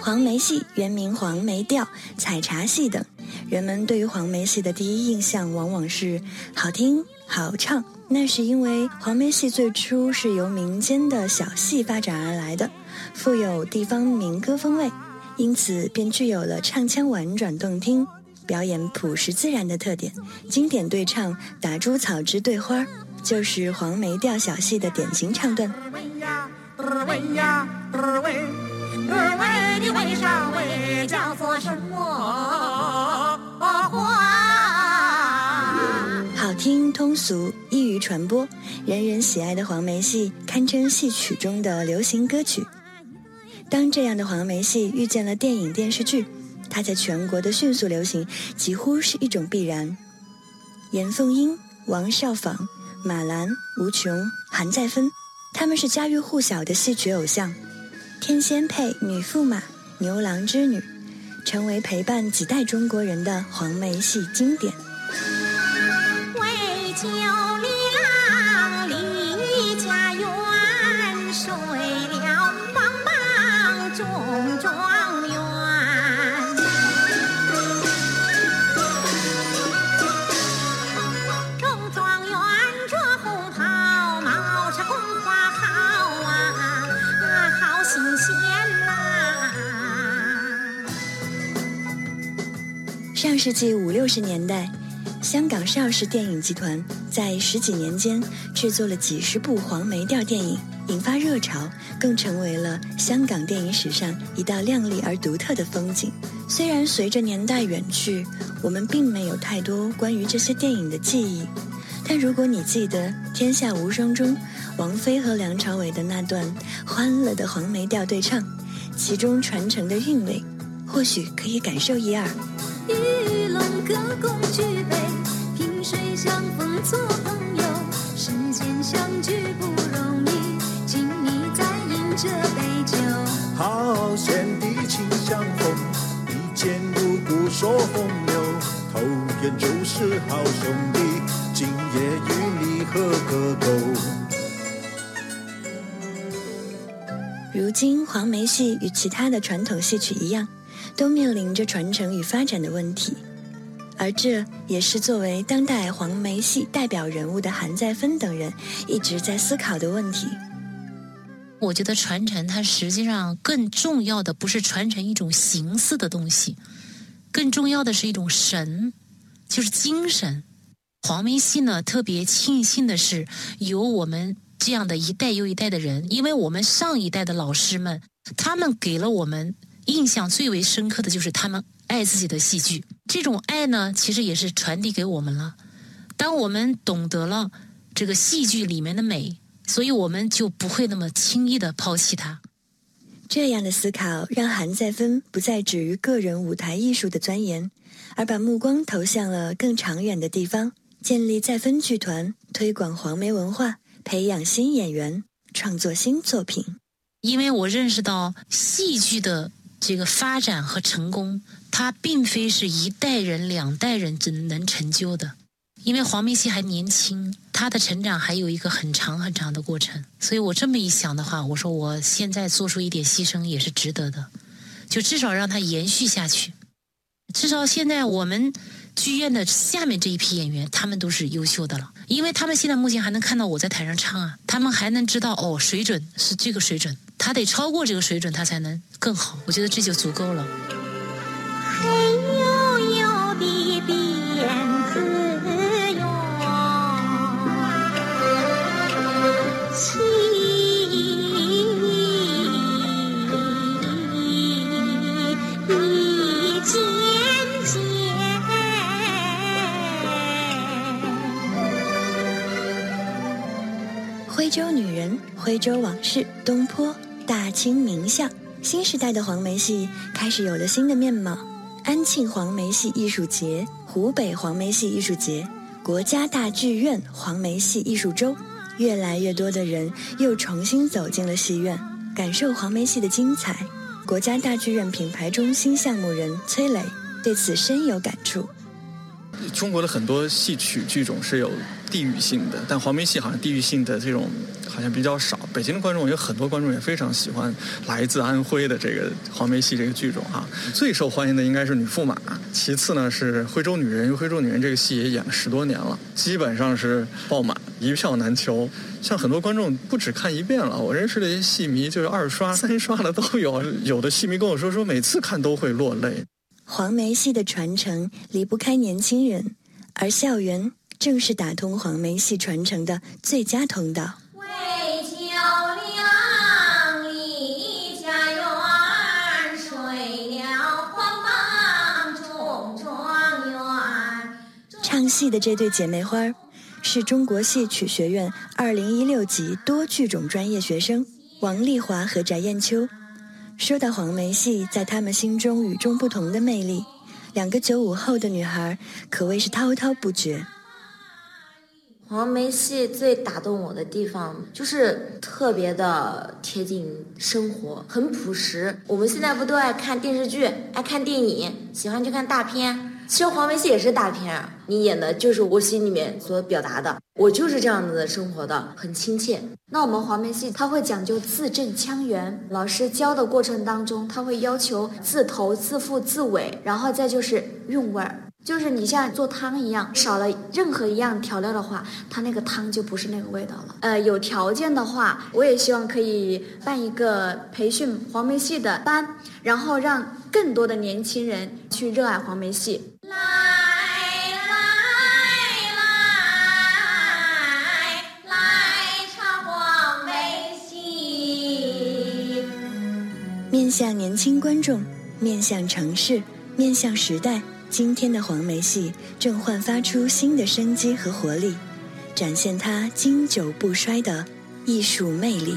黄梅戏原名黄梅调、采茶戏等，人们对于黄梅戏的第一印象往往是好听、好唱。那是因为黄梅戏最初是由民间的小戏发展而来的，富有地方民歌风味，因此便具有了唱腔婉转动听、表演朴实自然的特点。经典对唱“打猪草之对花”就是黄梅调小戏的典型唱段。为上位叫做什么话？好听通俗，易于传播，人人喜爱的黄梅戏堪称戏曲中的流行歌曲。当这样的黄梅戏遇见了电影电视剧，它在全国的迅速流行几乎是一种必然。严凤英、王少舫、马兰、吴琼、韩再芬，他们是家喻户晓的戏曲偶像。天仙配、女驸马、牛郎织女，成为陪伴几代中国人的黄梅戏经典。上世纪五六十年代，香港邵氏电影集团在十几年间制作了几十部黄梅调电影，引发热潮，更成为了香港电影史上一道亮丽而独特的风景。虽然随着年代远去，我们并没有太多关于这些电影的记忆，但如果你记得《天下无双》中，王菲和梁朝伟的那段欢乐的黄梅调对唱，其中传承的韵味，或许可以感受一二。玉龙歌共举杯，萍水相逢做朋友，世间相聚不容易，请你再饮这杯酒。好贤弟请相逢，一见如故说风流，投缘就是好兄弟，今夜与你喝个够。如今，黄梅戏与其他的传统戏曲一样，都面临着传承与发展的问题，而这也是作为当代黄梅戏代表人物的韩再芬等人一直在思考的问题。我觉得传承它实际上更重要的不是传承一种形似的东西，更重要的是一种神，就是精神。黄梅戏呢，特别庆幸的是有我们。这样的一代又一代的人，因为我们上一代的老师们，他们给了我们印象最为深刻的就是他们爱自己的戏剧。这种爱呢，其实也是传递给我们了。当我们懂得了这个戏剧里面的美，所以我们就不会那么轻易的抛弃它。这样的思考让韩再芬不再止于个人舞台艺术的钻研，而把目光投向了更长远的地方，建立再芬剧团，推广黄梅文化。培养新演员，创作新作品。因为我认识到戏剧的这个发展和成功，它并非是一代人、两代人只能成就的。因为黄梅戏还年轻，他的成长还有一个很长很长的过程。所以我这么一想的话，我说我现在做出一点牺牲也是值得的，就至少让他延续下去。至少现在我们。剧院的下面这一批演员，他们都是优秀的了，因为他们现在目前还能看到我在台上唱啊，他们还能知道哦，水准是这个水准，他得超过这个水准，他才能更好。我觉得这就足够了。徽州女人，徽州往事，东坡，大清名相。新时代的黄梅戏开始有了新的面貌。安庆黄梅戏艺术节、湖北黄梅戏艺术节、国家大剧院黄梅戏艺术周，越来越多的人又重新走进了戏院，感受黄梅戏的精彩。国家大剧院品牌中心项目人崔磊对此深有感触。中国的很多戏曲剧种是有地域性的，但黄梅戏好像地域性的这种好像比较少。北京的观众有很多观众也非常喜欢来自安徽的这个黄梅戏这个剧种啊。最受欢迎的应该是女驸马，其次呢是徽州女人，因为徽州女人这个戏也演了十多年了，基本上是爆满，一票难求。像很多观众不止看一遍了，我认识的一些戏迷就是二刷、三刷的都有。有的戏迷跟我说，说每次看都会落泪。黄梅戏的传承离不开年轻人，而校园正是打通黄梅戏传承的最佳通道。为桥梁立家园，睡了黄榜中状元。唱戏的这对姐妹花是中国戏曲学院二零一六级多剧种专业学生王丽华和翟艳秋。说到黄梅戏在他们心中与众不同的魅力，两个九五后的女孩可谓是滔滔不绝。黄梅戏最打动我的地方就是特别的贴近生活，很朴实。我们现在不都爱看电视剧、爱看电影，喜欢去看大片。其实黄梅戏也是大片，你演的就是我心里面所表达的，我就是这样子的生活的，很亲切。那我们黄梅戏它会讲究字正腔圆，老师教的过程当中，他会要求字头、字腹、字尾，然后再就是韵味儿，就是你像做汤一样，少了任何一样调料的话，它那个汤就不是那个味道了。呃，有条件的话，我也希望可以办一个培训黄梅戏的班，然后让更多的年轻人去热爱黄梅戏。面向年轻观众，面向城市，面向时代，今天的黄梅戏正焕发出新的生机和活力，展现它经久不衰的艺术魅力。